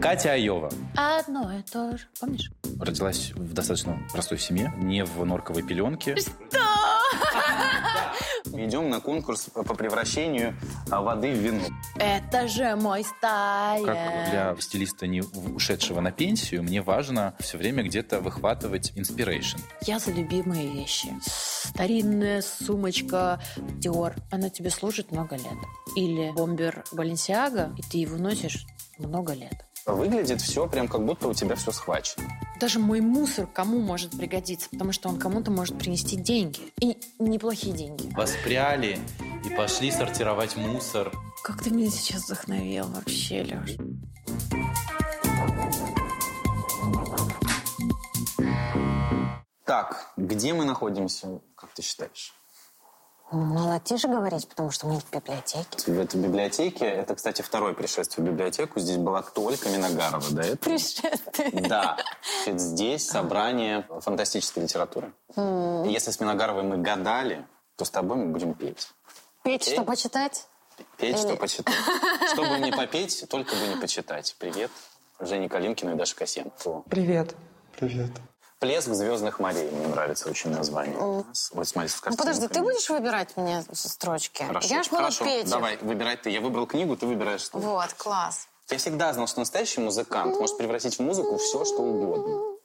Катя Айова Одно и то же. Помнишь? родилась в достаточно простой семье, не в норковой пеленке. Идем на конкурс по по превращению а, воды в вино. Это же мой стайл. Как для стилиста, не ушедшего на пенсию, мне важно все время где-то выхватывать inspiration. Я за любимые вещи. Старинная сумочка Dior. Она тебе служит много лет. Или бомбер Balenciaga, и ты его носишь много лет. Выглядит все прям как будто у тебя все схвачено. Даже мой мусор кому может пригодиться, потому что он кому-то может принести деньги. И неплохие деньги. Воспряли и пошли сортировать мусор. Как ты меня сейчас вдохновил вообще, Леш. Так, где мы находимся, как ты считаешь? Ну, надо тише говорить, потому что мы в библиотеке. В этой библиотеке, это, кстати, второе пришествие в библиотеку. Здесь была только Миногарова до этого. Пришествие. Да. Значит, Здесь собрание фантастической литературы. И Если с Миногаровой мы гадали, то с тобой мы будем петь. Петь, что почитать? Петь, что Или- почитать. Чтобы не попеть, только бы не почитать. Привет. Жене Калинкину и Даша Косенко. Привет. Привет. «Плеск звездных морей» мне нравится очень название. Вот смотри, с Ну, подожди, ты будешь выбирать мне строчки? Хорошо, Я ж буду хорошо. петь. Давай, выбирай ты. Я выбрал книгу, ты выбираешь что. Вот, класс. Я всегда знал, что настоящий музыкант может превратить в музыку все, что угодно.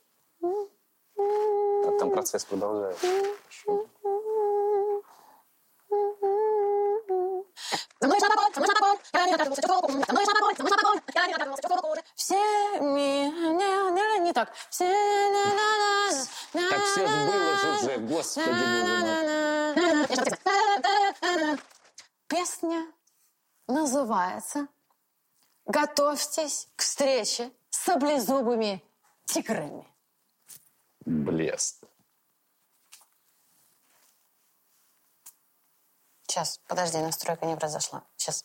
Так, там процесс продолжается. Хорошо. Все ми... Так. Все... Так все ж было же уже, господи боже мой. Песня называется «Готовьтесь к встрече с саблезубыми тиграми». Блеск. Сейчас, подожди, настройка не произошла. Сейчас.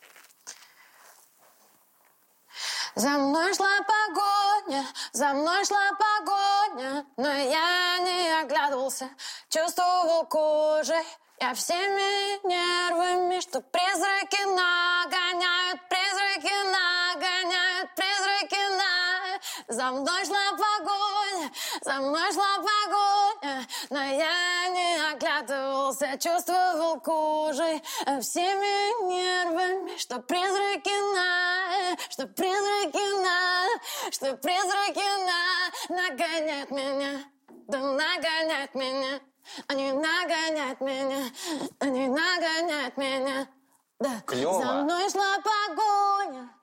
За мной шла погоня, за мной шла погоня, но я не оглядывался, чувствовал кожей. Я всеми нервами, что призраки нагоняют, призраки нагоняют, призраки на... За мной шла погоня, за мной шла погоня, но я не оглядывался, чувствовал кожей всеми нервами, что призраки на, что призраки на, что призраки на нагоняют меня, да нагоняют меня. Они нагоняют меня, они нагоняют меня. Да. Клёво. За мной шла погоня.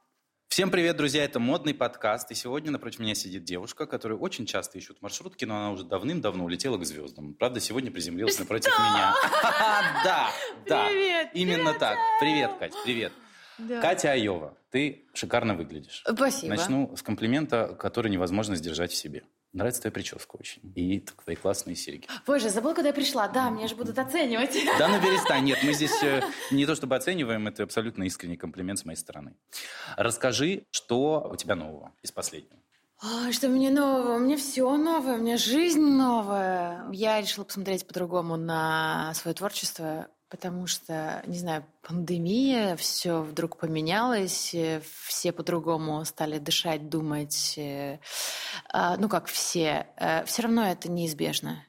Всем привет, друзья! Это модный подкаст. И сегодня напротив меня сидит девушка, которая очень часто ищет маршрутки, но она уже давным-давно улетела к звездам. Правда, сегодня приземлилась напротив меня. Да, да. Привет, Именно так. Привет, Кать, привет. Катя Айова, ты шикарно выглядишь. Спасибо. Начну с комплимента, который невозможно сдержать в себе. Нравится твоя прическа очень. И твои классные серьги. Боже, забыла, куда я пришла. Да, меня же будут оценивать. Да ну перестань. Нет, мы здесь э, не то чтобы оцениваем, это абсолютно искренний комплимент с моей стороны. Расскажи, что у тебя нового из последнего. Ой, что мне нового? У меня все новое, у меня жизнь новая. Я решила посмотреть по-другому на свое творчество, потому что, не знаю, пандемия, все вдруг поменялось, э, все по-другому стали дышать, думать. э, а, Ну, как все. Все равно это неизбежно.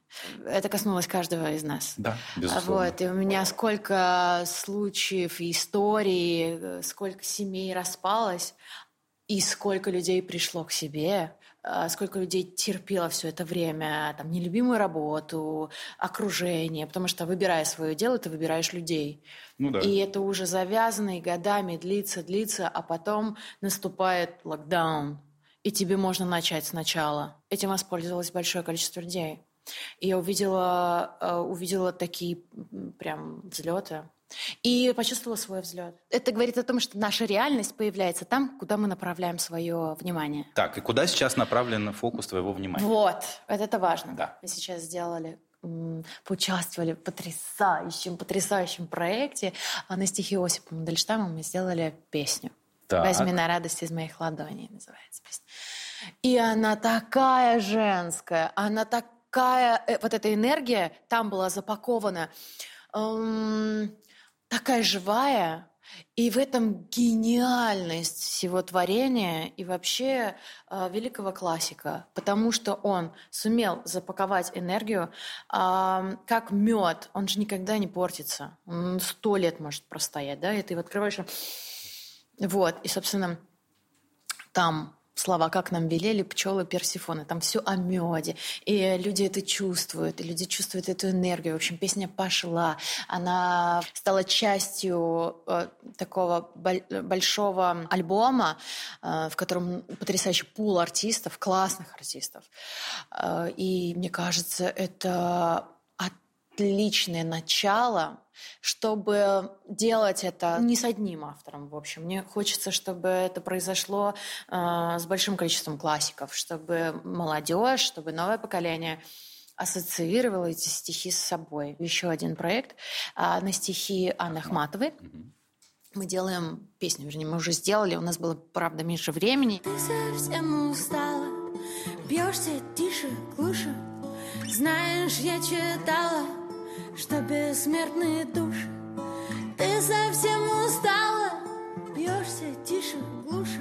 Это коснулось каждого из нас. Да, безусловно. Вот, и у меня сколько случаев и историй, э, сколько семей распалось, и сколько людей пришло к себе, сколько людей терпело все это время, там, нелюбимую работу, окружение, потому что, выбирая свое дело, ты выбираешь людей. Ну да. И это уже завязано и годами длится, длится, а потом наступает локдаун, и тебе можно начать сначала. Этим воспользовалось большое количество людей. И я увидела, э, увидела такие прям взлеты. И почувствовала свой взлет. Это говорит о том, что наша реальность появляется там, куда мы направляем свое внимание. Так, и куда сейчас направлен фокус твоего внимания? Вот, вот это важно. Да. Мы сейчас сделали поучаствовали в потрясающем, потрясающем проекте. А на стихи Осипа Мандельштама мы сделали песню. Так. «Возьми на радость из моих ладоней» называется песня. И она такая женская, она такая... э, Вот эта энергия там была запакована, эм, такая живая, И в этом гениальность всего творения и вообще э, великого классика, потому что он сумел запаковать энергию, э, как мед, он же никогда не портится, он сто лет может простоять, да, и ты его открываешь, вот, и, собственно, там слова, как нам велели пчелы Персифоны. Там все о меде. И люди это чувствуют, и люди чувствуют эту энергию. В общем, песня пошла. Она стала частью э, такого большого альбома, э, в котором потрясающий пул артистов, классных артистов. Э, и мне кажется, это отличное начало, чтобы делать это не с одним автором, в общем. Мне хочется, чтобы это произошло э, с большим количеством классиков, чтобы молодежь, чтобы новое поколение ассоциировало эти стихи с собой. Еще один проект э, на стихи Анны Ахматовой. Мы делаем песню, вернее, мы уже сделали, у нас было, правда, меньше времени. Ты совсем устала, бьешься тише, глуше. Знаешь, я читала что бессмертные души. Ты совсем устала, бьешься тише, глуше.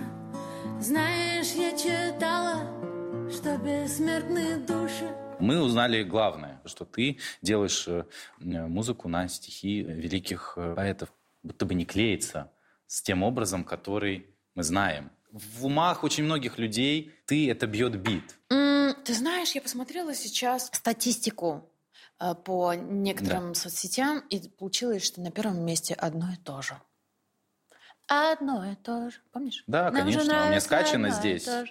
Знаешь, я читала, что бессмертные души. Мы узнали главное, что ты делаешь э, музыку на стихи великих э, поэтов, будто бы не клеится с тем образом, который мы знаем. В умах очень многих людей ты это бьет бит. Mm, ты знаешь, я посмотрела сейчас статистику по некоторым да. соцсетям, и получилось, что на первом месте одно и то же. Одно и то же. Помнишь? Да, Нам конечно. У меня скачано здесь. И,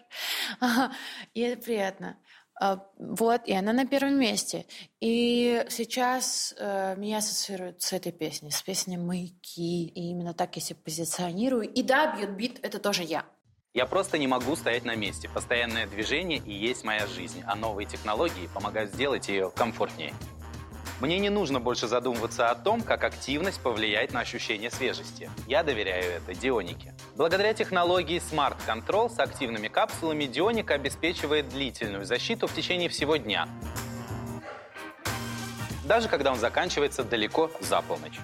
и это приятно. А, вот, и она на первом месте. И сейчас э, меня ассоциируют с этой песней, с песней «Маяки». И именно так я себя позиционирую. И да, бьет бит — это тоже я. Я просто не могу стоять на месте. Постоянное движение и есть моя жизнь, а новые технологии помогают сделать ее комфортнее. Мне не нужно больше задумываться о том, как активность повлияет на ощущение свежести. Я доверяю это Дионике. Благодаря технологии Smart Control с активными капсулами Дионика обеспечивает длительную защиту в течение всего дня. Даже когда он заканчивается далеко за полночь.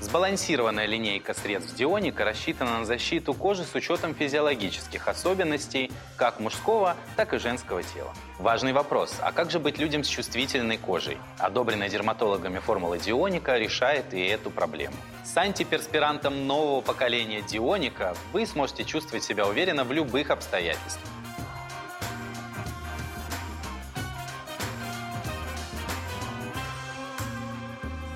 Сбалансированная линейка средств Дионика рассчитана на защиту кожи с учетом физиологических особенностей как мужского, так и женского тела. Важный вопрос, а как же быть людям с чувствительной кожей? Одобренная дерматологами формула Дионика решает и эту проблему. С антиперспирантом нового поколения Дионика вы сможете чувствовать себя уверенно в любых обстоятельствах.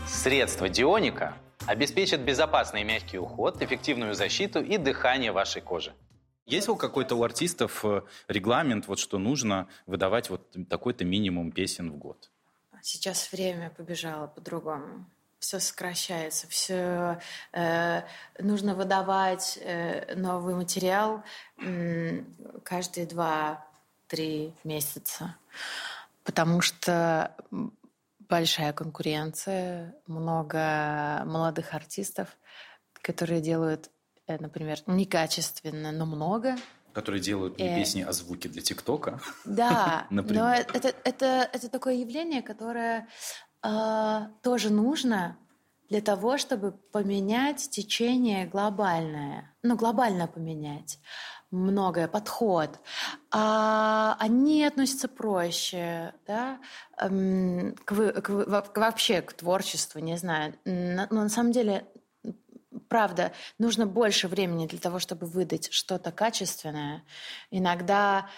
Средства Дионика обеспечит безопасный мягкий уход, эффективную защиту и дыхание вашей кожи. Есть у какой-то у артистов э, регламент, вот что нужно выдавать вот такой-то минимум песен в год? Сейчас время побежало по-другому. Все сокращается, все э, нужно выдавать э, новый материал э, каждые два-три месяца, потому что большая конкуренция, много молодых артистов, которые делают, э, например, некачественно, но много. Которые делают э... песни о звуке для ТикТока. Да, но это, это, это такое явление, которое э, тоже нужно для того, чтобы поменять течение глобальное. Ну, глобально поменять многое, подход, а они относятся проще, да, эм, к, к, к, вообще к творчеству, не знаю. Но на самом деле, правда, нужно больше времени для того, чтобы выдать что-то качественное. Иногда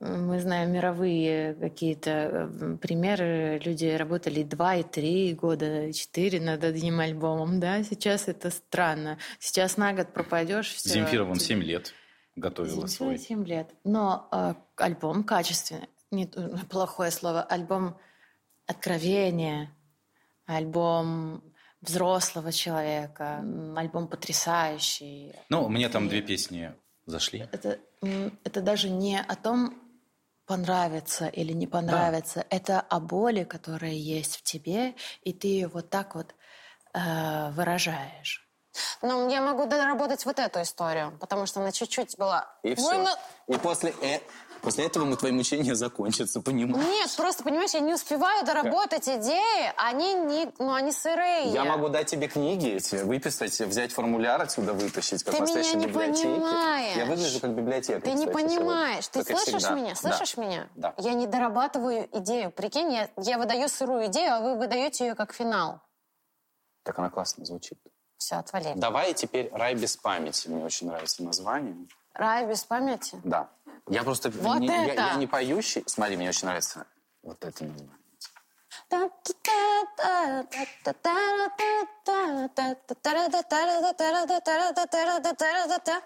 мы знаем мировые какие-то э, примеры. Люди работали два и три года, четыре над одним альбомом, да? Сейчас это странно. Сейчас на год пропадешь. Все. Земфира вон семь лет готовила Земфира свой. семь лет. Но э, альбом качественный. Не, плохое слово. Альбом откровения. Альбом взрослого человека. Альбом потрясающий. Ну, мне там две песни зашли. Это, это даже не о том, понравится или не понравится. Да. Это о боли, которая есть в тебе, и ты ее вот так вот э, выражаешь. Ну, я могу доработать вот эту историю, потому что она чуть-чуть была... И все. И после... Э... После этого мы твои мучения закончатся, понимаешь? Нет, просто, понимаешь, я не успеваю доработать идеи, они не, ну, они сырые. Я могу дать тебе книги эти, выписать, взять формуляр отсюда вытащить, как Ты меня настоящей не библиотеке. понимаешь. Я выгляжу как библиотека. Ты не кстати, понимаешь. Ты как слышишь всегда. меня? Да. Слышишь меня? Да. Я не дорабатываю идею. Прикинь, я, я выдаю сырую идею, а вы выдаете ее как финал. Так она классно звучит. Все, отвали. Давай теперь «Рай без памяти». Мне очень нравится название. Рай без памяти. Да. Я просто Вот не, я- это! Я, не поющий. Смотри, мне очень нравится вот это название.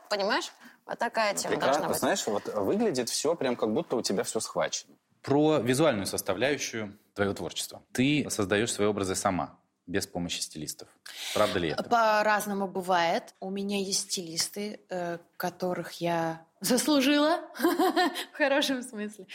Понимаешь? Вот такая тема должна Прекрасно. быть. Знаешь, вот выглядит все прям как будто у тебя все схвачено. Про визуальную составляющую твоего творчества. Ты создаешь свои образы сама, без помощи стилистов. Правда ли это? По-разному бывает. У меня есть стилисты, которых я заслужила, в хорошем смысле.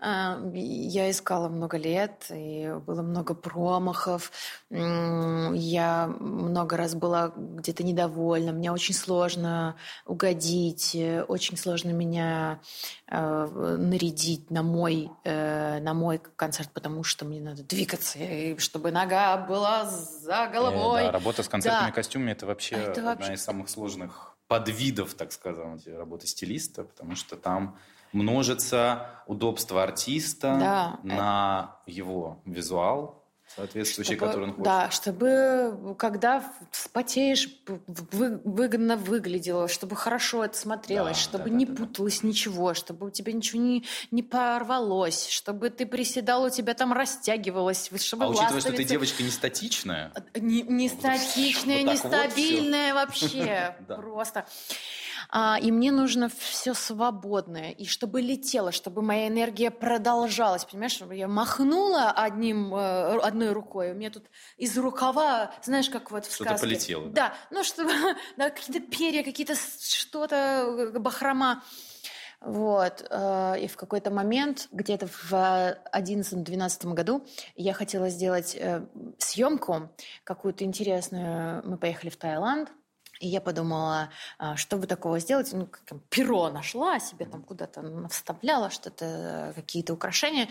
А, Я искала много лет, и было много промахов. Я много раз была где-то недовольна. Мне очень сложно угодить, э, очень сложно меня э, нарядить на мой, э, на мой концерт, потому что мне надо двигаться, и чтобы нога была за головой. Э, да, работа с концертными Да. костюмами это вообще Это одна вообще- из самых сложных подвидов, так сказать, работы стилиста, потому что там множится удобство артиста Да. на его визуал, соответствующий, Чтобы- который он хочет. Да, чтобы когда вспотеешь, вы- выгодно выглядело, чтобы хорошо это смотрелось, Да, чтобы да, да, не да, да. путалось ничего, чтобы у тебя ничего не, не порвалось, чтобы ты приседал, у тебя там растягивалось, чтобы А учитывая, что ты девочка не статичная, Не, не статичная, Вот не так вот вообще. Да. Просто. А, и мне нужно все свободное. И чтобы летело, чтобы моя энергия продолжалась. Понимаешь, чтобы я махнула одним, э, одной рукой. У меня тут из рукава, знаешь, как вот в Что-то сказке. полетело, да? Да, ну чтобы да, какие-то перья, какие-то что-то, э, бахрома. Вот. э, И в какой-то момент, где-то в 2011-2012 году, я хотела сделать съемку какую-то интересную. Мы поехали в Таиланд. И я подумала, а, что бы такого сделать. Ну, как перо нашла, себе там куда-то вставляла что-то, какие-то украшения.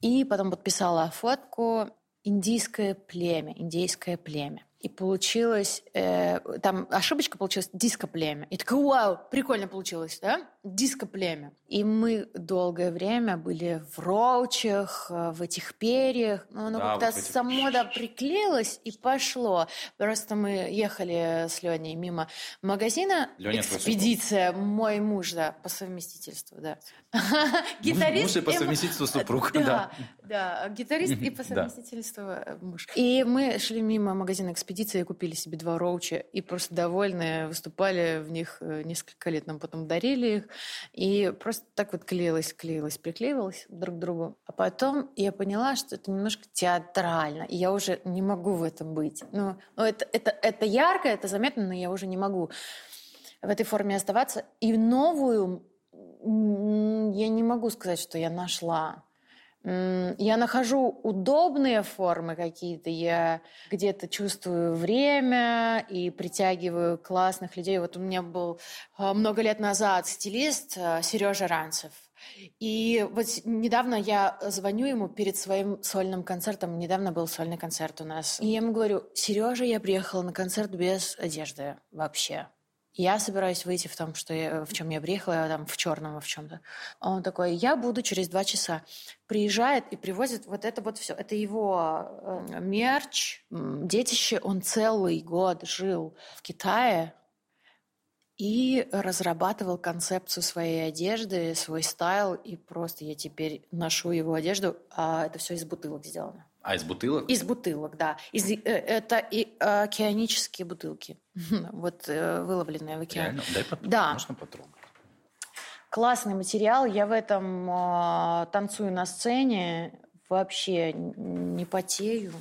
И потом подписала фотку «Индийское племя», «Индейское племя». И получилось, э, там ошибочка получилась диско-племя. И такая, вау, прикольно получилось, да? Диско-племя. И мы долгое время были в роучах, э, в этих перьях. Но оно Да, как-то вот этих- само да, приклеилось и пошло. Просто мы ехали с Леней мимо магазина. Леня твой Экспедиция, мой муж, да, по совместительству, да. Гитарист. Муж и по совместительству супруг, Да, да. гитарист и по совместительству э, муж. И мы шли мимо магазина экспедиции и купили себе два роуча. И просто довольные выступали в них э, несколько лет. Нам потом дарили их. И просто так вот клеилось, клеилось, приклеивалось друг к другу. А потом я поняла, что это немножко театрально. И я уже не могу в этом быть. Ну, ну, это, это, это ярко, это заметно, но я уже не могу в этой форме оставаться. И новую я не могу сказать, что я нашла. Я нахожу удобные формы какие-то, я где-то чувствую время и притягиваю классных людей. Вот у меня был а, много лет назад стилист Сережа Ранцев. И вот недавно я звоню ему перед своим сольным концертом. Недавно был сольный концерт у нас. И я ему говорю, Сережа, я приехала на концерт без одежды вообще. Я собираюсь выйти в том, что я, в чем я приехала, там, в черном, в чем-то. Он такой, я буду через два часа. Приезжает и привозит вот это вот все. Это его э, мерч, детище. Он целый год жил в Китае и разрабатывал концепцию своей одежды, свой стайл. И просто я теперь ношу его одежду, а это все из бутылок сделано. А из бутылок? Из бутылок, да. Из, э, это и э, океанические бутылки. Вот э, выловленные в океане. Реально? Дай потрогать. Да. Можно потрогать? Классный материал. Я в этом э, танцую на сцене. Вообще не потею.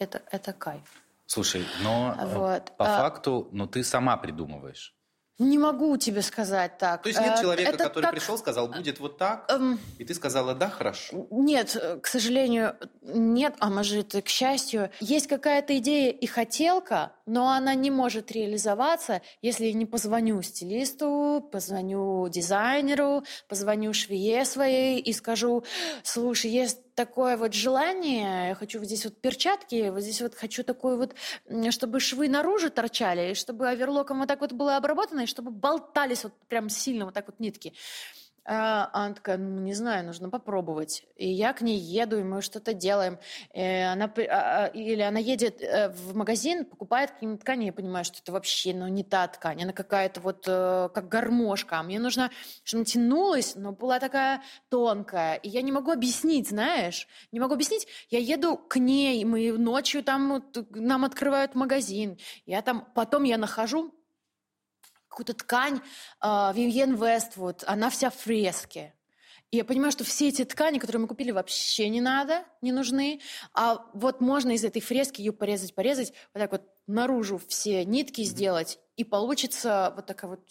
Это, это кайф. Слушай, но Вот, по а- факту, ну ты сама придумываешь. Не могу тебе сказать так. То есть нет Э, человека, это который так- пришел, сказал, будет вот так, Эм, и ты сказала, да, хорошо. Нет, э, к сожалению, нет, а может, и к счастью. Есть какая-то идея и хотелка, но она не может реализоваться, если я не позвоню стилисту, позвоню дизайнеру, позвоню швее своей и скажу, слушай, есть такое вот желание, я хочу вот здесь вот перчатки, вот здесь вот хочу такой вот, чтобы швы наружу торчали, и чтобы оверлоком вот так вот было обработано, и чтобы болтались вот прям сильно вот так вот нитки. А она такая, ну, не знаю, нужно попробовать. И я к ней еду, и мы что-то делаем. И она, при- а, а, или она едет э, в магазин, покупает какие-нибудь ткани, я понимаю, что это вообще ну, не та ткань, она какая-то вот э, как гармошка. А мне нужно, чтобы она тянулась, но была такая тонкая. И я не могу объяснить, знаешь, не могу объяснить. Я еду к ней, мы ночью там, вот, нам открывают магазин. Я там, потом я нахожу какую-то ткань а, Вивьен Вествуд, она вся в фреске. И я понимаю, что все эти ткани, которые мы купили, вообще не надо, не нужны. А вот можно из этой фрески ее порезать, порезать, вот так вот наружу все нитки сделать, и получится вот такая вот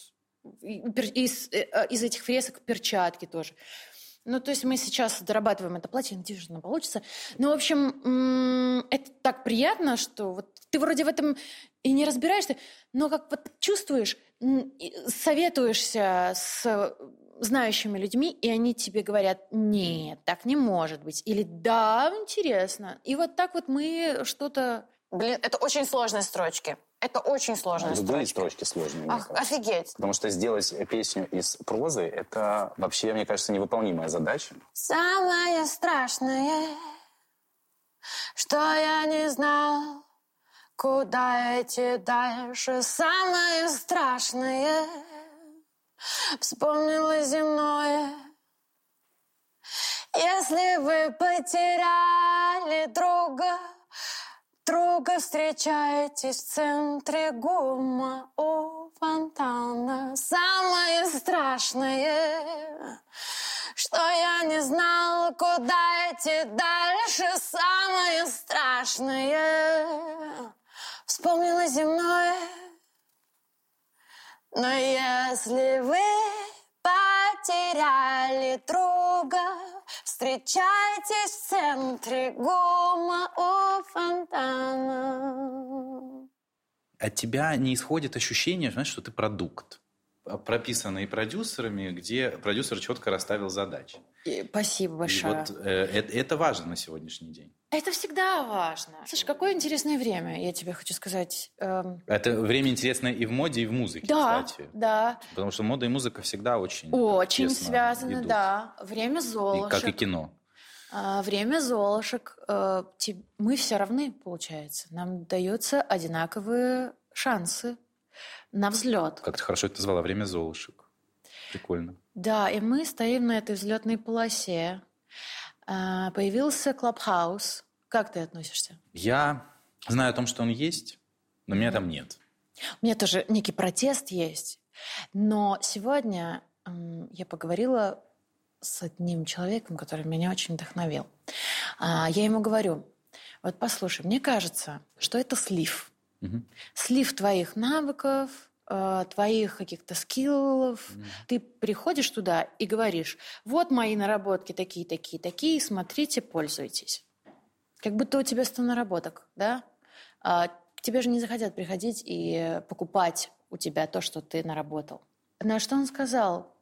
из, э, э, из этих фресок перчатки тоже. Ну, то есть мы сейчас дорабатываем это платье, надеюсь, что оно получится. Ну, в общем, это так приятно, что вот ты вроде в этом и не разбираешься, но как вот чувствуешь, советуешься с знающими людьми, и они тебе говорят, нет, так не может быть. Или да, интересно. И вот так вот мы что-то... Блин, это очень сложные строчки. Это очень сложные Другие строчки. строчки сложные. Ах, офигеть. Потому что сделать песню из прозы — это вообще, мне кажется, невыполнимая задача. Самое страшное, что я не знал, куда идти дальше. Самое страшное, вспомнила земное. Если вы потеряли друга, друга встречаетесь в центре гума у фонтана. Самое страшное, что я не знал, куда идти дальше. Самое страшное, вспомнила земное. Но если вы потеряли друга, встречайтесь в центре гума у фонтана. От тебя не исходит ощущение, знаешь, что ты продукт, а прописанный продюсерами, где продюсер четко расставил задачи. И Спасибо И большое. вот э, это, это важно на сегодняшний день. Это всегда важно. Слушай, какое интересное время, я тебе хочу сказать. Эм, Это время интересное и в моде, и в музыке, да, кстати. да, Потому что мода и музыка всегда очень очень связаны, идут. да. Время И золушек. как и кино. А, время золушек. Э, Мы все равны, получается. Нам даются одинаковые шансы на взлет. Как ты хорошо это назвала, время золушек. Прикольно. Да, и мы стоим на этой взлетной полосе. А, Появился Клабхаус. Как ты относишься? Я знаю о том, что он есть, но меня там нет. У меня тоже некий протест есть. Но сегодня я поговорила с одним человеком, который меня очень вдохновил. А, Я ему говорю, вот послушай, мне кажется, что это слив. Слив твоих навыков, э, твоих каких-то скиллов. Ты приходишь туда и говоришь, вот мои наработки такие, такие, такие, смотрите, пользуйтесь. Как будто у тебя 100 наработок, да? А, к тебе же не захотят приходить и покупать у тебя то, что ты наработал. На что он сказал?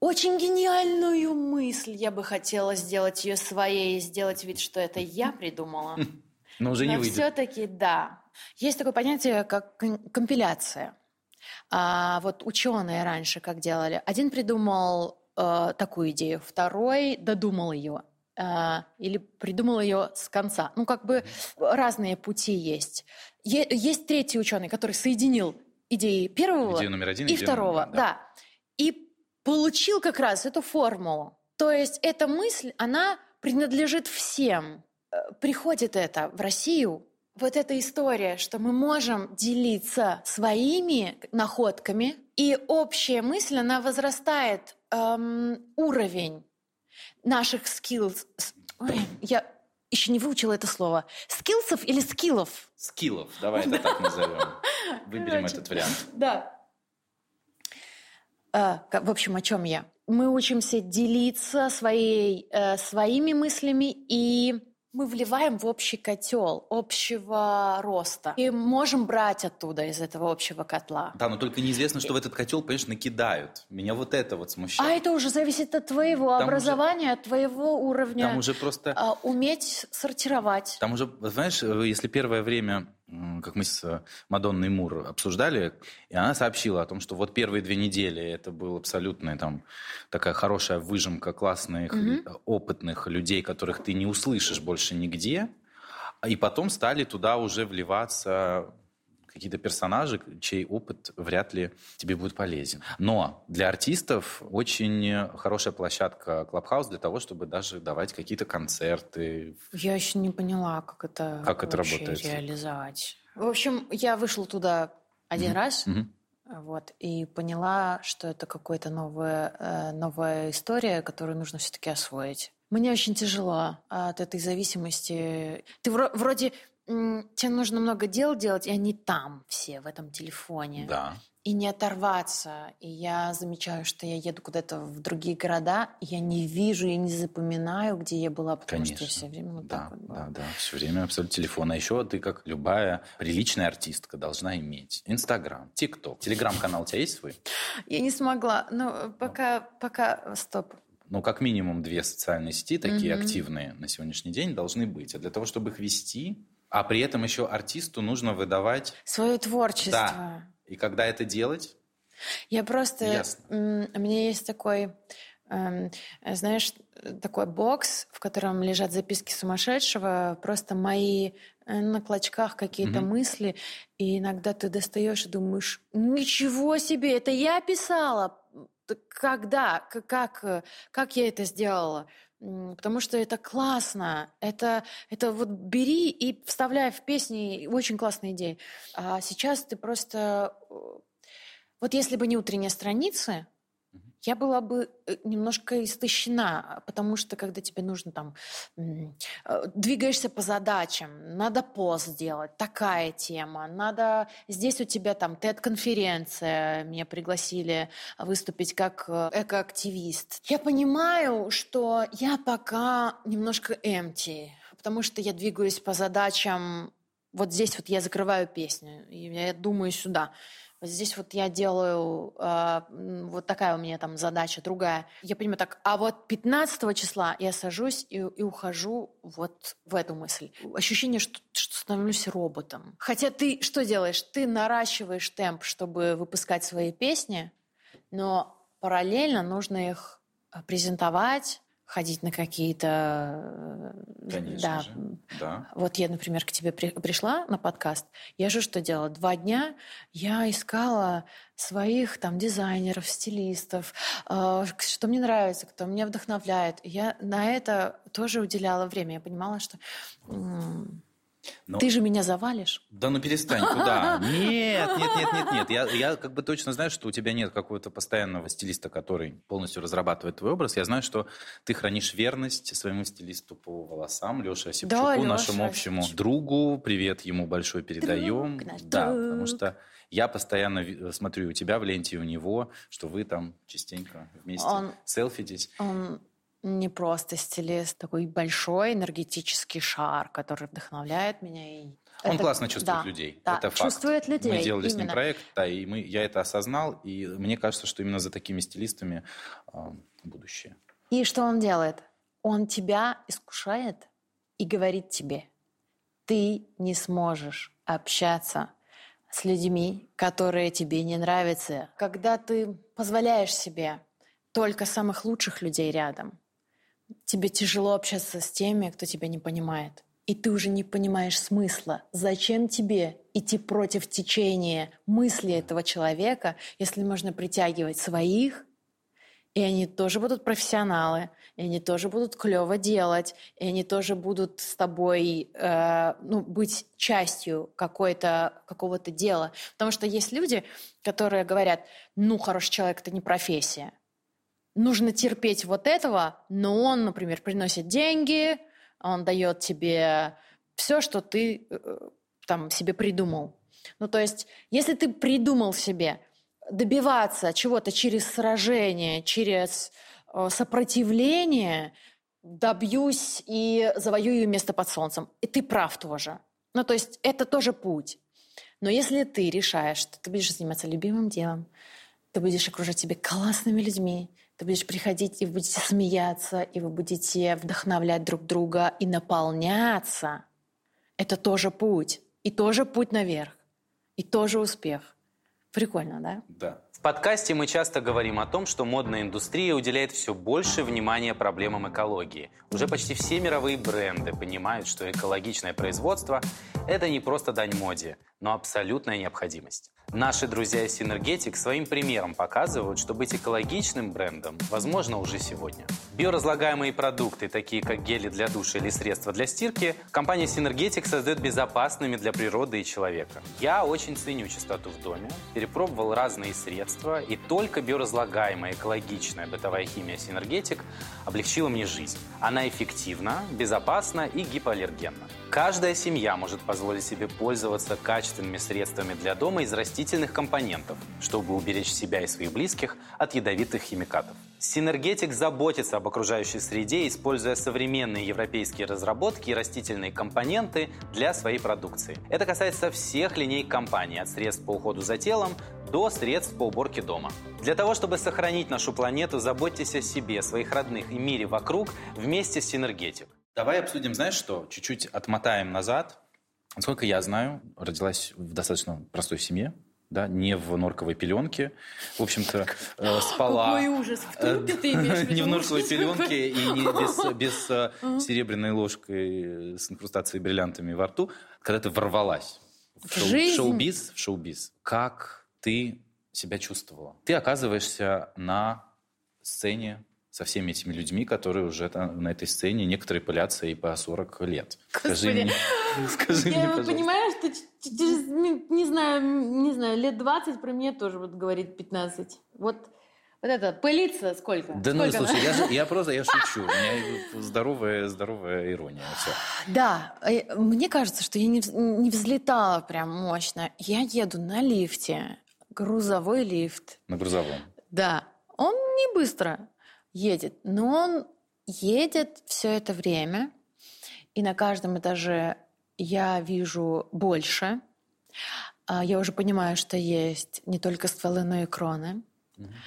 Очень гениальную мысль. Я бы хотела сделать ее своей, сделать вид, что это я придумала. Но уже не Но выйдет. все-таки да. Есть такое понятие, как компиляция. А, вот ученые раньше как делали. Один придумал э, такую идею, второй додумал ее. э, или придумал ее с конца. Ну, как бы разные пути есть. Е- есть третий ученый, который соединил идеи первого Идея номер один, и идея второго. номер- да. И получил как раз эту формулу. То есть эта мысль, она принадлежит всем. Приходит это в Россию, вот эта история, что мы можем делиться своими находками, и общая мысль, она возрастает эм, уровень наших skills. Ой, я еще не выучила это слово. Скиллсов или скиллов? Скиллов, давай это так назовем. Выберем этот вариант. Да. ка- в общем, о чем я? Мы учимся делиться своей, э, своими мыслями и мы вливаем в общий котел общего роста. И можем брать оттуда, из этого общего котла. Да, но только неизвестно, что в этот котел, конечно, накидают. Меня вот это вот А смущает. это уже зависит от твоего Там уже- образования, от твоего уровня. Там уже просто... А, уметь сортировать. Там уже, знаешь, э, если первое время, как мы с э, Мадонной Мур обсуждали, и она сообщила о том, что вот первые две недели это был абсолютная там такая хорошая выжимка классных, э, опытных людей, которых ты не услышишь больше нигде, А и потом стали туда уже вливаться какие-то персонажи, чей опыт вряд ли тебе будет полезен. Но для артистов очень хорошая площадка Клабхаус для того, чтобы даже давать какие-то концерты, Я еще не поняла, как это, Как это работает? реализовать. В общем, я вышла туда один Мгм. раз, Мгм. вот, и поняла, что это какая-то новая, э, новая история, которую нужно все-таки освоить. Мне очень тяжело от этой зависимости. Ты вро- вроде тебе нужно много дел делать, и они там все в этом телефоне. Да. И не оторваться. И я замечаю, что я еду куда-то в другие города, и я не вижу, я не запоминаю, где я была, потому что Конечно. все время вот Да, так вот была. да, да, все время абсолютно телефон. А еще ты, как любая приличная артистка, должна иметь Инстаграм, ТикТок. Телеграм-канал у тебя есть свой? Я не смогла. Ну, пока, пока, стоп. Ну, как минимум две социальные сети, такие Мгм. активные на сегодняшний день, должны быть. А для того, чтобы их вести, а при этом еще артисту нужно выдавать... Свое творчество. Да. И когда это делать? Я просто... Ясно. У меня есть такой, эм, знаешь, такой бокс, в котором лежат записки сумасшедшего, просто мои э, на клочках какие-то Мгм. мысли, и иногда ты достаешь и думаешь, ничего себе, это я писала, когда, как, э, как я это сделала? Потому что это классно, это, это вот бери и вставляй в песни, очень классная идея. А сейчас ты просто... э, Вот если бы не утренние страницы, я была бы э, немножко истощена, потому что когда тебе нужно там э, двигаешься по задачам, надо пост сделать, такая тема, надо здесь у тебя там TED-конференция, меня пригласили выступить как э, экоактивист. Я понимаю, что я пока немножко empty, потому что я двигаюсь по задачам. Вот здесь вот я закрываю песню, и я думаю сюда. Здесь вот я делаю, э, вот такая у меня там задача, другая. Я понимаю так, а вот 15 числа я сажусь и, и ухожу вот в эту мысль. Ощущение, что, что становлюсь роботом. Хотя ты что делаешь? Ты наращиваешь темп, чтобы выпускать свои песни, но параллельно нужно их э, презентовать, ходить на какие-то... э, Конечно да, же. Да. вот я, например, к тебе при- пришла на подкаст. Я же что делала? Два дня я искала своих там дизайнеров, стилистов, э, что мне нравится, кто меня вдохновляет. Я на это тоже уделяла время. Я понимала, что м, Но- ты же меня завалишь. Да ну перестань, куда? Нет, нет, нет, нет, нет. Я, я как бы точно знаю, что у тебя нет какого-то постоянного стилиста, который полностью разрабатывает твой образ. Я знаю, что ты хранишь верность своему стилисту по волосам, Леше Осипчуку, Да, Лёша нашему общему Осипчук. другу. Привет ему большой передаем. Друг наш да, друг. потому что я постоянно ви- смотрю у тебя в ленте, и у него, что вы там частенько вместе Он- селфитесь. Он не просто стилист, такой большой энергетический шар, который вдохновляет меня. И Он это- классно чувствует да, людей. да, это факт. чувствует людей, Мы делали с ним именно. проект, да, и мы, я это осознал, и мне кажется, что именно за такими стилистами а, будущее. И что он делает? Он тебя искушает и говорит тебе, ты не сможешь общаться с людьми, которые тебе не нравятся. Когда ты позволяешь себе только самых лучших людей рядом, тебе тяжело общаться с теми, кто тебя не понимает. И ты уже не понимаешь смысла. Зачем тебе идти против течения мысли этого человека, если можно притягивать своих, и они тоже будут профессионалы, и они тоже будут клево делать, и они тоже будут с тобой э, ну, быть частью какой-то, какого-то дела. Потому что есть люди, которые говорят, ну, хороший человек — это не профессия. Нужно терпеть вот этого, но он, например, приносит деньги, он дает тебе все, что ты э, там себе придумал. Ну, то есть, если ты придумал себе добиваться чего-то через сражение, через э, сопротивление, добьюсь и завоюю место под солнцем. И ты прав тоже. Ну, то есть это тоже путь. Но если ты решаешь, что ты будешь заниматься любимым делом, ты будешь окружать себя классными людьми, ты будешь приходить, и вы будете смеяться, и вы будете вдохновлять друг друга и наполняться, это тоже путь. И тоже путь наверх. И тоже успех. Прикольно, да? Да. В подкасте мы часто говорим о том, что модная индустрия уделяет все больше внимания проблемам экологии. Уже почти все мировые бренды понимают, что экологичное производство – это не просто дань моде, но абсолютная необходимость. Наши друзья из Synergetic своим примером показывают, что быть экологичным брендом возможно уже сегодня. Биоразлагаемые продукты, такие как гели для душа или средства для стирки, компания Synergetic создает безопасными для природы и человека. Я очень ценю чистоту в доме, перепробовал разные средства, и только биоразлагаемая экологичная бытовая химия Synergetic облегчила мне жизнь. Она эффективна, безопасна и гипоаллергенна. Каждая семья может позволить себе пользоваться качественными средствами для дома из растительных компонентов, чтобы уберечь себя и своих близких от ядовитых химикатов. Синергетик заботится об окружающей среде, используя современные европейские разработки и растительные компоненты для своей продукции. Это касается всех линейк компании, от средств по уходу за телом до средств по уборке дома. Для того, чтобы сохранить нашу планету, заботьтесь о себе, своих родных и мире вокруг вместе с Синергетик. Давай обсудим, знаешь что? Чуть-чуть отмотаем назад. Насколько я знаю, родилась в достаточно простой семье, да, не в норковой пеленке. В общем-то, э, спала... Какой ужас! В трупе ты имеешь в виду? Не в норковой пеленке и не без, без э, серебряной ложкой с инкрустацией бриллиантами во рту, когда ты ворвалась в, В шоу- жизнь? шоу-биз, в шоу-биз. Как ты себя чувствовала? Ты оказываешься на сцене со всеми этими людьми, которые уже там на этой сцене, некоторые пылятся и по 40 лет. Скажи Господи. мне, скажи мне, Я пожалуйста. понимаю, что через, ми- не знаю, не знаю, лет 20 про меня тоже вот говорит 15. Вот, вот это, пылиться сколько? Да ну, Сколько слушай, она? я, я просто, я шучу. У меня здоровая, здоровая ирония. Все. Да, э, мне кажется, что я не, не взлетала прям мощно. Я еду на лифте, грузовой лифт. На грузовом. Да, он не быстро едет, но он едет все это время, и на каждом этаже я вижу больше. А, Я уже понимаю, что есть не только стволы, но и кроны.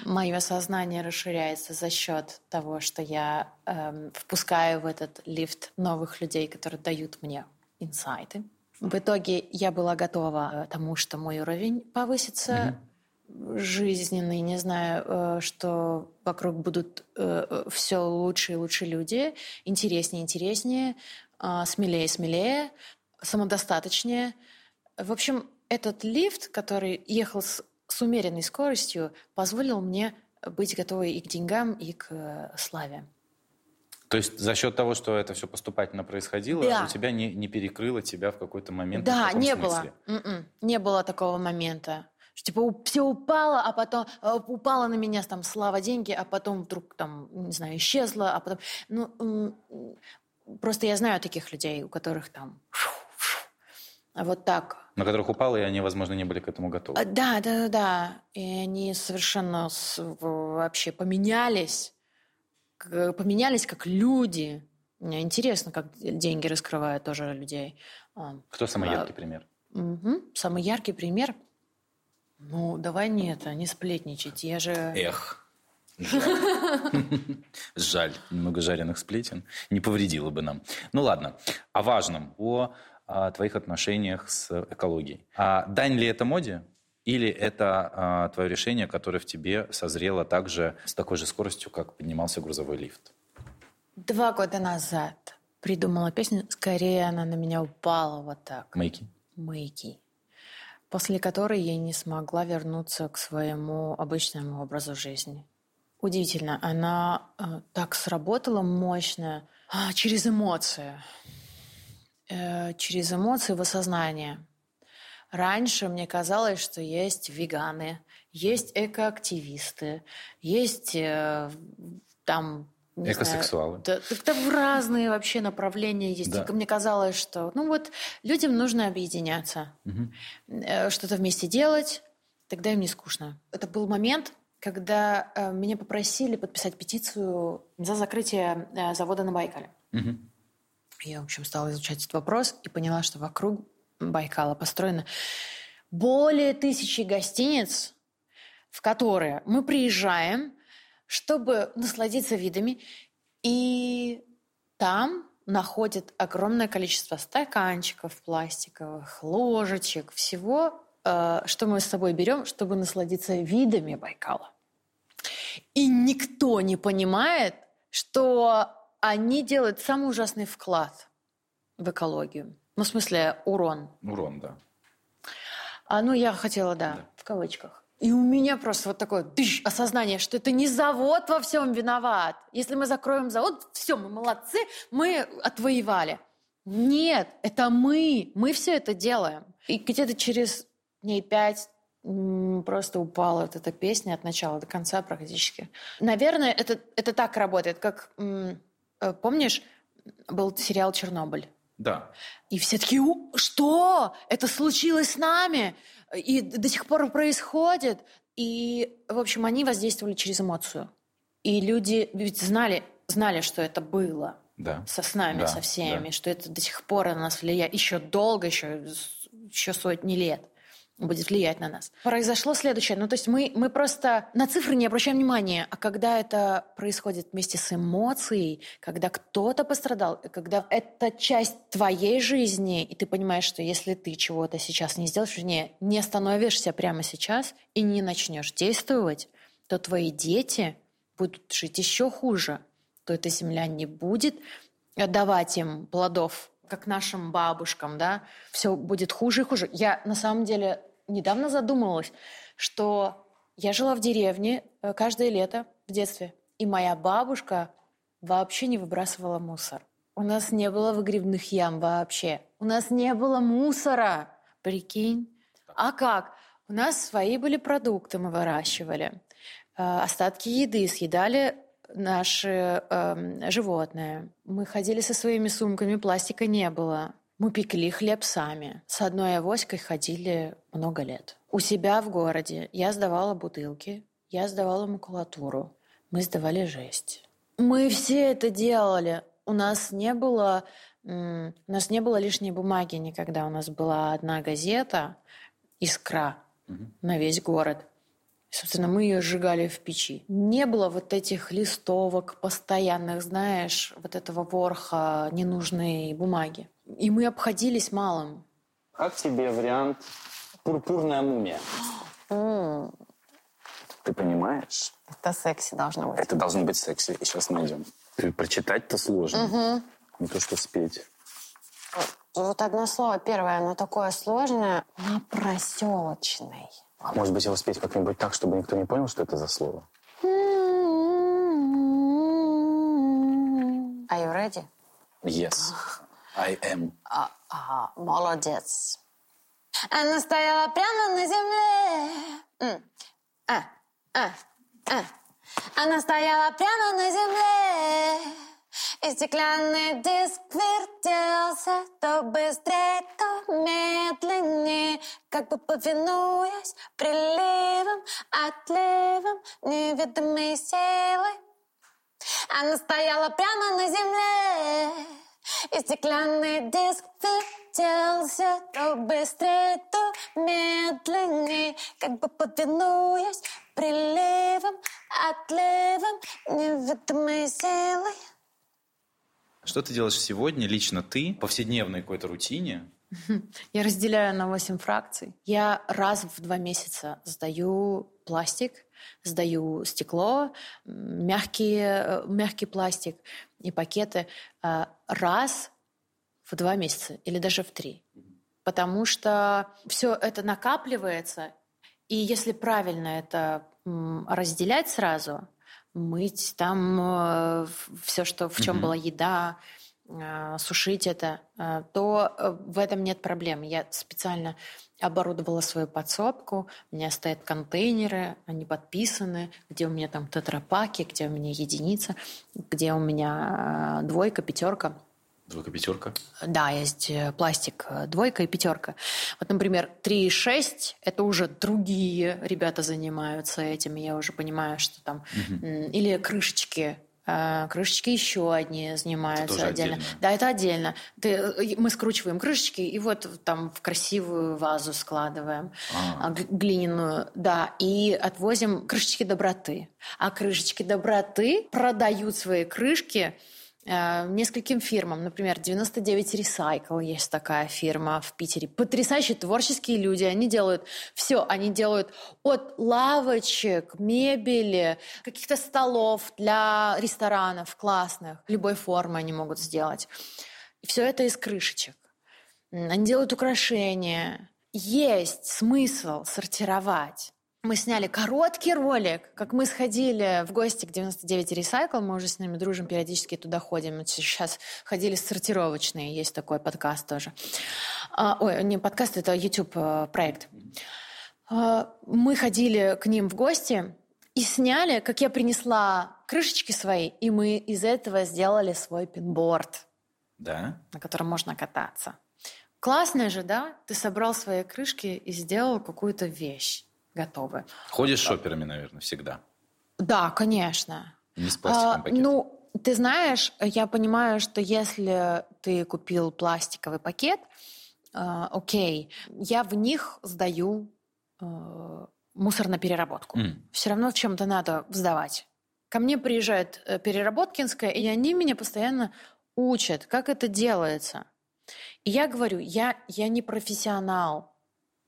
Мое сознание расширяется за счет того, что я эм, впускаю в этот лифт новых людей, которые дают мне инсайты. В итоге я была готова э, тому, что мой уровень повысится, жизненный, не знаю, э, что вокруг будут все лучше и лучше люди, интереснее и интереснее, а, смелее и смелее, самодостаточнее. В общем, этот лифт, который ехал с, с умеренной скоростью, позволил мне быть готовой и к деньгам, и к э, славе. То есть за счет того, что это все поступательно происходило, Да. у тебя не, не перекрыло тебя в какой-то момент? в Да, каком не смысле? было. М-м, не было такого момента. Что, типа все упало, а потом э, упало на меня там слава деньги, а потом вдруг там не знаю исчезло, а потом ну просто я знаю таких людей, у которых там а вот так. На которых упало, и они, возможно, не были к этому готовы. А, Да, да, да, да. И они совершенно вообще поменялись, поменялись как люди. Мне интересно, как деньги раскрывают тоже людей. А, Кто самый яркий пример? Мгм. Самый яркий пример. Ну, давай не это, не сплетничать. Я же... Эх. Жаль. Жаль. Немного жареных сплетен. Не повредило бы нам. Ну ладно. О важном. О а, твоих отношениях с экологией. А дань ли это моде? Или это а, твое решение, которое в тебе созрело также с такой же скоростью, как поднимался грузовой лифт? Два года назад придумала песню. Скорее она на меня упала вот так. Мейки? Маяки. После которой я не смогла вернуться к своему обычному образу жизни. Удивительно, она э, так сработала мощно а, через эмоции. Э, через эмоции в осознание. Раньше мне казалось, что есть веганы, есть экоактивисты, есть э, там... не знаю, Экосексуалы. да, так там разные вообще направления есть. Да. Мне казалось, что ну вот людям нужно объединяться, э, что-то вместе делать, тогда им не скучно. Это был момент, когда э, меня попросили подписать петицию за закрытие э, завода на Байкале. Мгм. Я, в общем, стала изучать этот вопрос и поняла, что вокруг Байкала построено более тысячи гостиниц, в которые мы приезжаем, чтобы насладиться видами, и там находят огромное количество стаканчиков пластиковых, ложечек, всего, э, что мы с собой берем, чтобы насладиться видами Байкала. И никто не понимает, что они делают самый ужасный вклад в экологию. Ну, в смысле, урон. Урон, да. А, ну, я хотела, да, Да. в кавычках. И у меня просто вот такое тыщ, осознание, что это не завод во всем виноват. Если мы закроем завод, все, мы молодцы, мы отвоевали. Нет, это мы, мы все это делаем. И где-то через дней пять просто упала вот эта песня от начала до конца практически. Наверное, это, это так работает, как, э, помнишь, был сериал «Чернобыль». Да. И все такие, «У, что? Это случилось с нами? И до сих пор происходит. И, в общем, они воздействовали через эмоцию. И люди ведь знали, знали, что это было Да. со с нами, Да, со всеми, да. что это до сих пор на нас влияет. Еще долго, еще, еще сотни лет будет влиять на нас. Произошло следующее. Ну, то есть мы, мы просто на цифры не обращаем внимания, а когда это происходит вместе с эмоцией, когда кто-то пострадал, когда это часть твоей жизни, и ты понимаешь, что если ты чего-то сейчас не сделаешь, не, не остановишься прямо сейчас и не начнешь действовать, то твои дети будут жить еще хуже, то эта земля не будет давать им плодов, как нашим бабушкам, да, все будет хуже и хуже. Я на самом деле недавно задумалась, что я жила в деревне э, каждое лето в детстве, и моя бабушка вообще не выбрасывала мусор. У нас не было выгребных ям вообще. У нас не было мусора. Прикинь. А как? У нас свои были продукты, мы выращивали. Э, Остатки еды съедали наши эм, животные. Мы ходили со своими сумками, пластика не было. Мы пекли хлеб сами. С одной авоськой ходили много лет. У себя в городе я сдавала бутылки, я сдавала макулатуру, мы сдавали жесть. Мы все это делали. У нас не было, у нас не было лишней бумаги никогда. У нас была одна газета «Искра» на весь город. Собственно, мы ее сжигали в печи. Не было вот этих листовок постоянных, знаешь, вот этого ворха ненужной бумаги. И мы обходились малым. Как тебе вариант «Пурпурная мумия»? М, Ты понимаешь? Это секси должно быть. Это должно быть секси. И сейчас найдем. Ты Прочитать-то сложно. Не то, что спеть. Вот одно слово первое, оно такое сложное. На проселочный. А может быть, его спеть как-нибудь так, чтобы никто не понял, что это за слово? Are you ready? Yes. I am. А, ага, молодец. Она стояла прямо на земле. А, а, а. Она стояла прямо на земле. И стеклянный диск вертелся то быстрее, то медленнее, как бы повинуясь приливам, отливам неведомой силы. Она стояла прямо на земле, и стеклянный диск вертелся то быстрее, то медленнее, как бы повинуясь приливам, отливам неведомой силой. Что ты делаешь сегодня, лично ты, в повседневной какой-то рутине? Я разделяю на 8 фракций. Я раз в два месяца сдаю пластик, сдаю стекло, м, мягкий, э, мягкий пластик и пакеты э, раз в два месяца или даже в три. Потому что все это накапливается, и если правильно это разделять сразу, мыть там все, что в чем была еда, э, сушить это, э, то э, в этом нет проблем. Я специально оборудовала свою подсобку, у меня стоят контейнеры, они подписаны, где у меня там тетрапаки, где у меня единица, где у меня э, двойка, пятерка. Двойка, пятерка. Да, есть э, пластик э, двойка и пятерка. Вот, например, 3 и 6 – это уже другие ребята занимаются этим. Я уже понимаю, что там… м, Или крышечки. Э, Крышечки еще одни занимаются отдельно. отдельно. Да, это отдельно. Ты, мы скручиваем крышечки и вот там в красивую вазу складываем А. а, г- глиняную, да, и отвозим крышечки доброты. А крышечки доброты продают свои крышки нескольким фирмам. Например, 99 Recycle есть такая фирма в Питере. Потрясающие творческие люди. Они делают все. Они делают от лавочек, мебели, каких-то столов для ресторанов классных. Любой формы они могут сделать. И все это из крышечек. Они делают украшения. Есть смысл сортировать. Мы сняли короткий ролик, как мы сходили в гости к 99 Recycle, мы уже с ними дружим, периодически туда ходим. Сейчас ходили сортировочные, есть такой подкаст тоже. А, ой, не подкаст, это YouTube э, проект. А, Мы ходили к ним в гости и сняли, как я принесла крышечки свои, и мы из этого сделали свой пинборд Да? на котором можно кататься. Классно же, да? Ты собрал свои крышки и сделал какую-то вещь готовую. Ходишь шоперами, наверное, всегда. Да, конечно. Не с пластиковым А, пакетом. ну, ты знаешь, я понимаю, что если ты купил пластиковый пакет, а, окей, я в них сдаю э, мусор на переработку. М. Все равно в чем-то надо сдавать. Ко мне приезжает э, переработкинская, и они меня постоянно учат, как это делается. И я говорю, я, я не профессионал.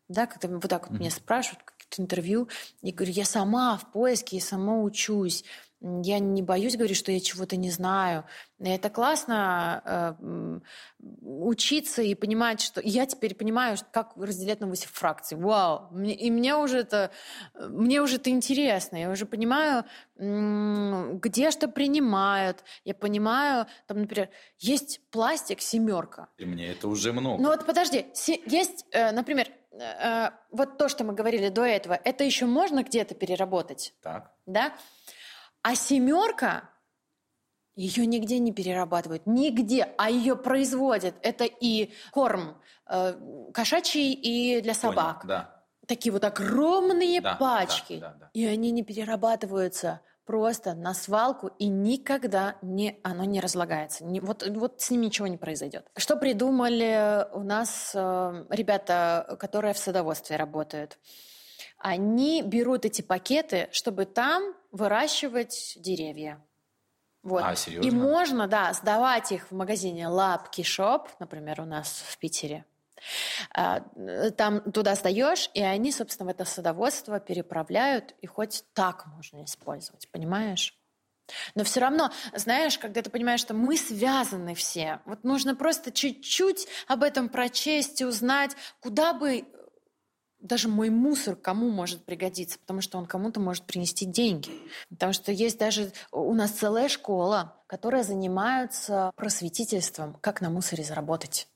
Да, когда вот так вот Мгм. меня спрашивают, какие-то интервью, я говорю, я сама в поиске, я сама учусь. Я не боюсь говорить, что я чего-то не знаю. И это классно э, м, учиться и понимать, что... и Я теперь понимаю, как разделять на 8 фракций. Вау! Мне- И мне уже это... Мне уже это интересно. Я уже понимаю, где что принимают. Я понимаю, там, например, есть пластик семерка. И мне это уже много. Ну вот подожди, есть, э, например, э, вот то, что мы говорили до этого, это еще можно где-то переработать, Так. да? А семерка, ее нигде не перерабатывают, нигде, а ее производят. Это и корм э, кошачий и для собак. Понял, Да. Такие вот огромные Да, пачки. да, да, да. И они не перерабатываются просто на свалку, и никогда не, оно не разлагается. Не- вот, вот с ним ничего не произойдет. Что придумали у нас э, ребята, которые в садоводстве работают? Они берут эти пакеты, чтобы там выращивать деревья. Вот. А, И серьезно? можно, да, сдавать их в магазине Лапки Шоп, например, у нас в Питере. А, э, Там туда сдаешь, и они, собственно, в это садоводство переправляют, и хоть так можно использовать, понимаешь? Но все равно, знаешь, когда ты понимаешь, что мы связаны все, вот нужно просто чуть-чуть об этом прочесть и узнать, куда бы даже мой мусор кому может пригодиться, потому что он кому-то может принести деньги. Потому что есть даже у нас целая школа, которая занимается просветительством, как на мусоре заработать.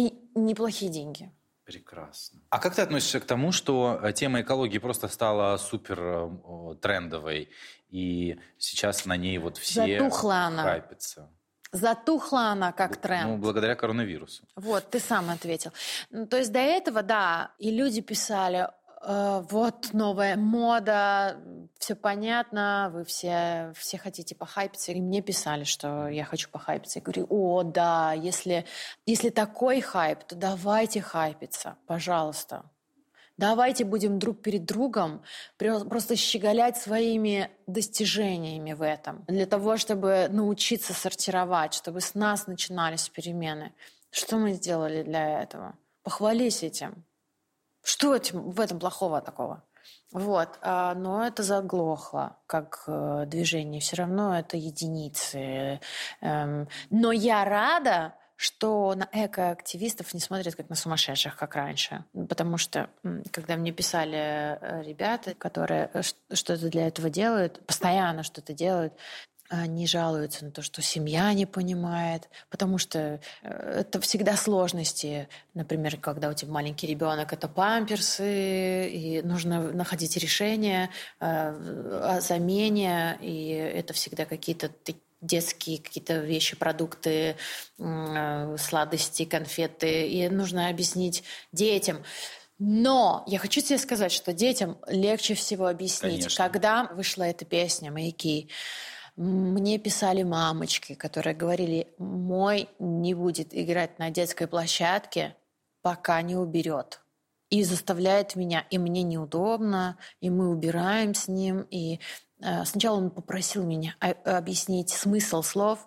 И неплохие деньги. Прекрасно. А как ты относишься к тому, что э, тема экологии просто стала супер э, трендовой, и сейчас на ней вот все Затухла она. хайпятся? Затухла она как тренд. Ну, благодаря коронавирусу. Вот, ты сам ответил. Ну, то есть до этого, да, и люди писали, «Э, вот новая мода, все понятно, вы все, все хотите похайпиться. И мне писали, что я хочу похайпиться. Я говорю, о, да, если, если такой хайп, то давайте хайпиться, пожалуйста. Давайте будем друг перед другом просто щеголять своими достижениями в этом. Для того, чтобы научиться сортировать, чтобы с нас начинались перемены. Что мы сделали для этого? Похвались этим. Что в этом плохого такого? Вот, а, но это заглохло как э, движение. Все равно это единицы. Эм, но я рада, что на экоактивистов не смотрят как на сумасшедших, как раньше. Потому что, когда мне писали э, ребята, которые э, что-то для этого делают, постоянно что-то делают, они жалуются на то, что семья не понимает, потому что э, это всегда сложности. Например, когда у тебя маленький ребенок, это памперсы, и нужно находить решение э, о замене, и это всегда какие-то детские какие-то вещи, продукты, э, сладости, конфеты. И нужно объяснить детям. Но я хочу тебе сказать, что детям легче всего объяснить. Конечно. Когда вышла эта песня «Маяки», мне писали мамочки, которые говорили, мой не будет играть на детской площадке, пока не уберет. И заставляет меня, и мне неудобно, и мы убираем с ним. И э, сначала он попросил меня о- объяснить смысл слов,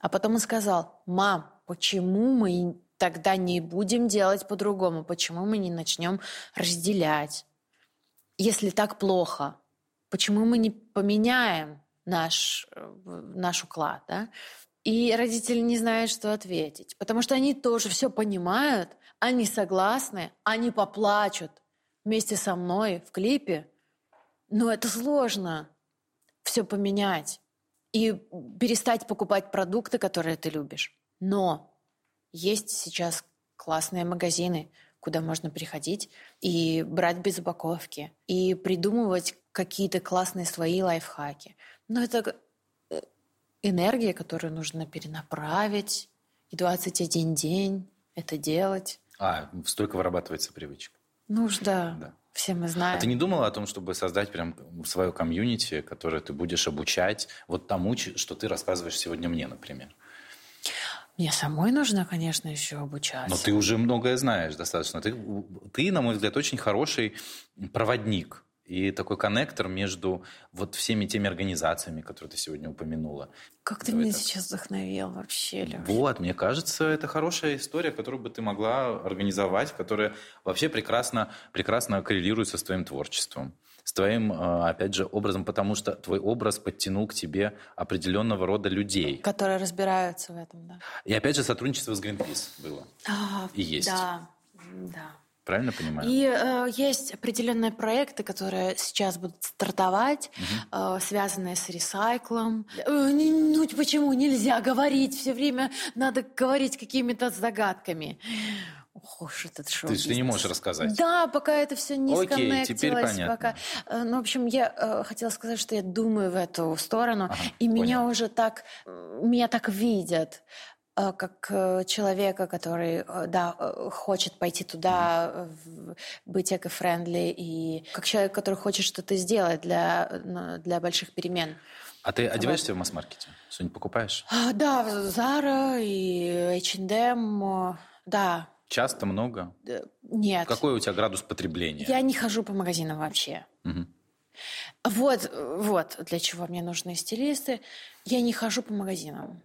а потом он сказал, мам, почему мы тогда не будем делать по-другому? Почему мы не начнем разделять? Если так плохо, почему мы не поменяем наш, э, наш уклад? Да? И родители не знают, что ответить, потому что они тоже все понимают, они согласны, они поплачут вместе со мной в клипе, но это сложно все поменять и перестать покупать продукты, которые ты любишь. Но есть сейчас классные магазины, куда можно приходить и брать без упаковки, и придумывать какие-то классные свои лайфхаки. Но это э, энергия, которую нужно перенаправить, и 21 день это делать. А, столько вырабатывается привычка. Ну да, Да. все мы знаем. А ты не думала о том, чтобы создать прям свое комьюнити, которое ты будешь обучать вот тому, что ты рассказываешь сегодня мне, например? Мне самой нужно, конечно, еще обучаться. Но ты уже многое знаешь достаточно. Ты, ты, на мой взгляд, очень хороший проводник и такой коннектор между вот всеми теми организациями, которые ты сегодня упомянула. Как ты Давай меня сейчас вдохновил вообще, Лёш. Вот, мне кажется, это хорошая история, которую бы ты могла организовать, которая вообще прекрасно, прекрасно коррелирует со твоим творчеством, с твоим, э, опять же, образом, потому что твой образ подтянул к тебе определенного рода людей. Которые разбираются в этом, да. И опять же, сотрудничество с Greenpeace было. А, И есть. Да, да. Правильно понимаю? И э, есть определенные проекты, которые сейчас будут стартовать, э, связанные с ресайклом. Э, не- ну почему нельзя говорить все время? Надо говорить какими-то загадками. Ох уж этот шоу. То есть ты не можешь рассказать? Да, пока это все не Окей, теперь сконнектилось, понятно. пока. Э, Ну, в общем, я э, хотела сказать, что я думаю в эту сторону, Ага, и меня понял. уже так, меня так видят как э, человека, который, э, да, э, хочет пойти туда, э, в- быть эко-френдли, и как человек, который хочет что-то сделать для, э, для больших перемен. А ты одеваешься в масс-маркете? Что-нибудь покупаешь? А, Да, Zara и H&M, э, да, Часто, много? э, нет. Какой у тебя градус потребления? Я не хожу по магазинам вообще. Мгм. Вот, вот для чего мне нужны стилисты. Я не хожу по магазинам.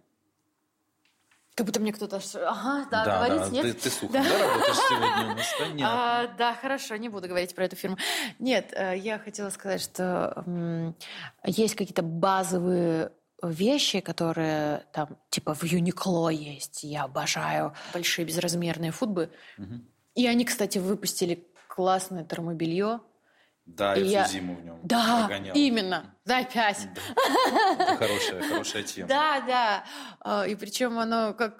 Как будто мне кто-то... Ага, да, да, говорить, нет? Ты, ты с Да. да, работаешь сегодня у нас? Понятно. А, да, хорошо, не буду говорить про эту фирму. Нет, э, я хотела сказать, что есть какие-то базовые вещи, которые там, типа в Юникло есть. Я обожаю большие безразмерные футбы. И они, кстати, выпустили классное термобелье. Да, и я я- всю зиму в нем Да, прогонял. именно. Да, опять. Это хорошая, хорошая тема. Да, да. А, И причем оно как,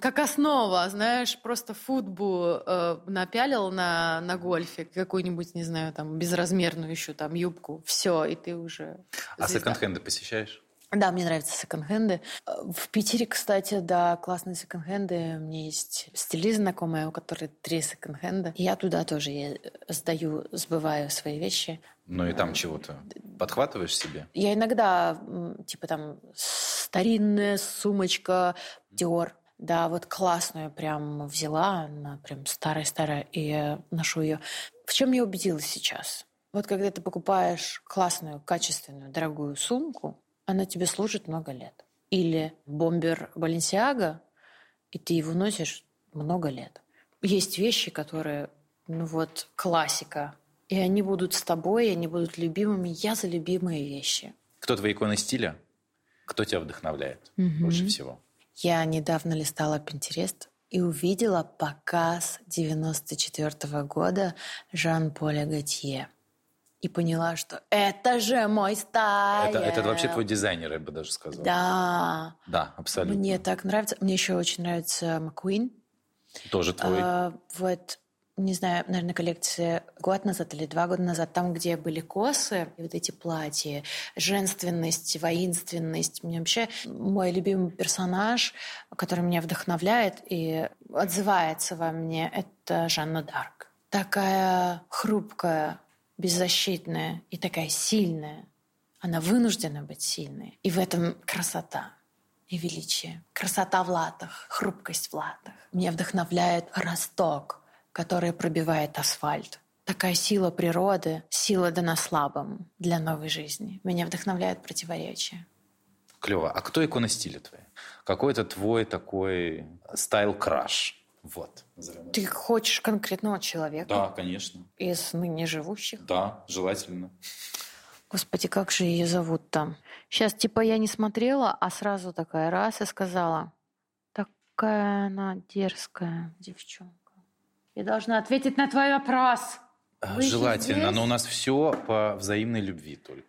как основа, знаешь, просто футбу э, напялил на, на гольфе, какую-нибудь, не знаю, там, безразмерную еще там юбку. Все, и ты уже А секонд-хенды посещаешь? Да, мне нравятся секонд-хенды. Э, В Питере, кстати, да, классные секонд-хенды. У меня есть стилист знакомая, у которой три секонд-хенда. Я туда тоже е- сдаю, сбываю свои вещи. Ну и там чего-то подхватываешь себе? Я иногда, типа там, старинная сумочка Dior, да, вот классную прям взяла, она прям старая-старая, и я ношу ее. В чем я убедилась сейчас? Вот когда ты покупаешь классную, качественную, дорогую сумку, она тебе служит много лет. Или бомбер Баленсиага, и ты его носишь много лет. Есть вещи, которые, ну вот, классика. И они будут с тобой, и они будут любимыми. Я за любимые вещи. Кто твои иконы стиля? Кто тебя вдохновляет больше всего? Я недавно листала Pinterest и увидела показ 94 года Жан-Поля Готье. И поняла, что это же мой стайл. Это, это вообще твой дизайнер, я бы даже сказал. Да. Да, абсолютно. Мне так нравится. Мне еще очень нравится Маккуин. Тоже твой. А, вот не знаю, наверное, коллекция год назад или два года назад, там, где были косы, и вот эти платья, женственность, воинственность. Мне вообще мой любимый персонаж, который меня вдохновляет и отзывается во мне, это Жанна Дарк. Такая хрупкая, беззащитная и такая сильная. Она вынуждена быть сильной. И в этом красота и величие. Красота в латах, хрупкость в латах. Меня вдохновляет росток, который пробивает асфальт. Такая сила природы, сила дана слабым для новой жизни. Меня вдохновляет противоречие. Клево. А кто икона стиля твоя? Какой это твой такой стайл-краш? Вот. Ты хочешь конкретного человека Да, конечно. из ныне живущих? Да, желательно. Господи, как же ее зовут там? Сейчас, типа, я не смотрела, а сразу такая раз и сказала, такая она дерзкая девчонка. Я должна ответить на твой вопрос. А, Вы Желательно, здесь? но у нас все по взаимной любви только.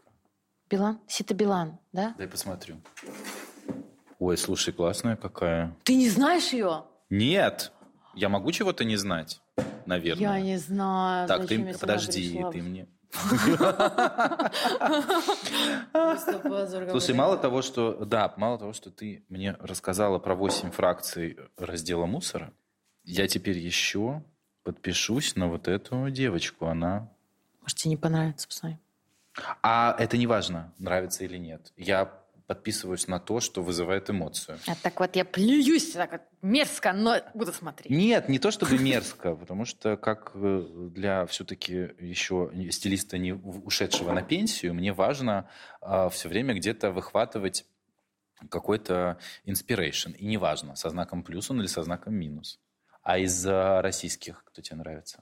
Билан? Сита Билан, да? Дай посмотрю. Ой, слушай, классная какая. Ты не знаешь ее? Нет, я могу чего-то не знать, наверное. Я не знаю. Так, зачем ты подожди, ты мне. Слушай, мало того, что да, мало того, что ты мне рассказала про 8 фракций раздела мусора, я теперь еще подпишусь на вот эту девочку. Она. Может, тебе не понравится, посмотри. А это не важно, нравится или нет. Я подписываюсь на то, что вызывает эмоцию. А так вот я плююсь так вот мерзко, но буду смотреть. Нет, не то чтобы мерзко, потому что как э, для все-таки еще стилиста, не ушедшего на пенсию, мне важно все время где-то выхватывать какой-то inspiration. И неважно, со знаком плюс он или со знаком минус. А из российских кто тебе нравится?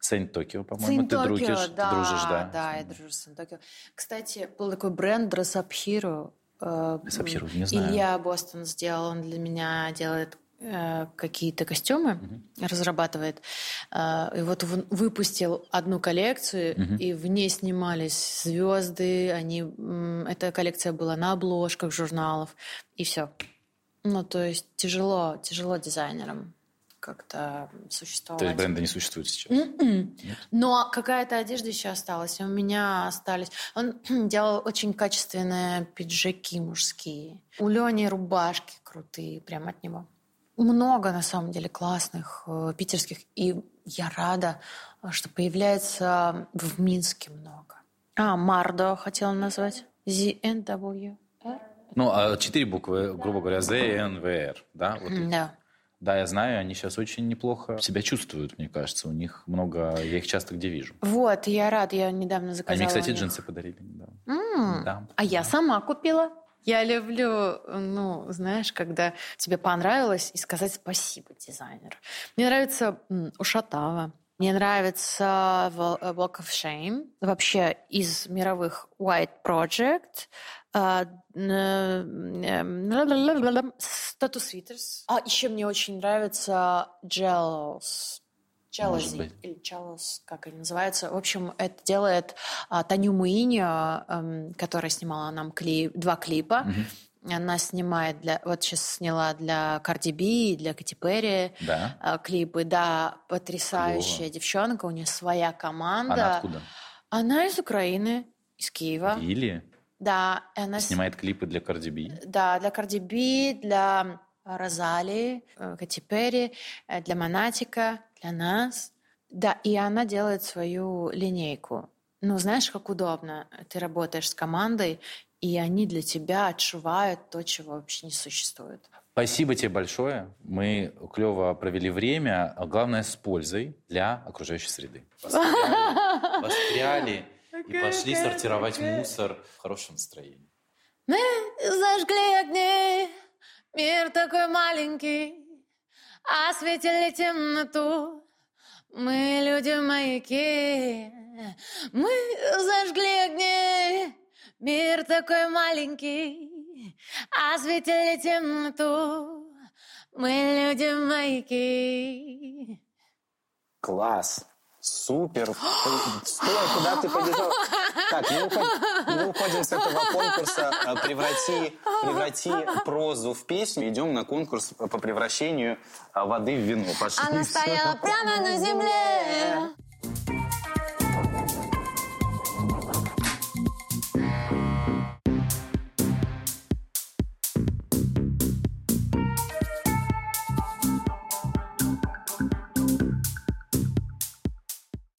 Сейнт Токио, по-моему, ты, дружишь, Tokyo, ты дружишь, да? Да, я дружу с Saint Tokyo. Кстати, был такой бренд Dress Up Hero. Э, Up Hero, не знаю. Илья Бостон сделал, он для меня делает э, какие-то костюмы, разрабатывает. Э, и вот он выпустил одну коллекцию, Мгм. и в ней снимались звезды. Они, эта коллекция была на обложках журналов, и все. Ну, то есть тяжело, тяжело дизайнерам как-то существовать. То есть бренда не существует сейчас? М-м. Но какая-то одежда еще осталась. У меня остались. Он делал очень качественные пиджаки мужские. У Лени рубашки крутые, прям от него. Много, на самом деле, классных э, питерских. И я рада, что появляется в Минске много. А, Мардо хотела назвать. ZNW. Ну, а четыре буквы, грубо говоря, Z, N, V, R, да? Вот. Да. Да, я знаю, они сейчас очень неплохо себя чувствуют, мне кажется. У них много, я их часто где вижу. Вот, я рад, я недавно заказала. Они, кстати, у джинсы подарили. недавно. М, Да. А я сама купила. Я люблю, ну, знаешь, когда тебе понравилось, и сказать спасибо дизайнеру. Мне нравится м, Ушатава. Мне нравится э, Walk of Shame. Вообще из мировых White Project. а, эм, Tattoo Sweaters. А еще мне очень нравится Jealous. Jealousy или Jealous, как они называются. В общем, это делает а, Таню Муиньо, эм, которая снимала нам клип, два клипа. Она снимает для... Вот сейчас сняла для Карди Би, для Кати Перри Да. а, клипы. Да, потрясающая Клево. девчонка, у нее своя команда. Она откуда? Она из Украины, из Киева. Или Да, она снимает клипы для Cardi B. да, для Карди Би, для Розали, э, Кати Перри, э, для Монатика, для нас. Да, и она делает свою линейку. Ну, знаешь, как удобно. Ты работаешь с командой, и они для тебя отшивают то, чего вообще не существует. Спасибо тебе большое. Мы клево провели время, а главное с пользой для окружающей среды. Воспряли, воспряли и пошли сортировать мусор в хорошем настроении. Мы зажгли огни, мир такой маленький, осветили темноту. Мы люди-маяки, мы зажгли огни, мир такой маленький, осветили темноту. Мы люди-маяки. Класс. Супер. Стой, куда ты побежал? Так, уходи, не мы уходим с этого конкурса э, «Преврати, преврати прозу в песню». Идем на конкурс по превращению э, воды в вино. Пошли. Она стояла прямо на земле.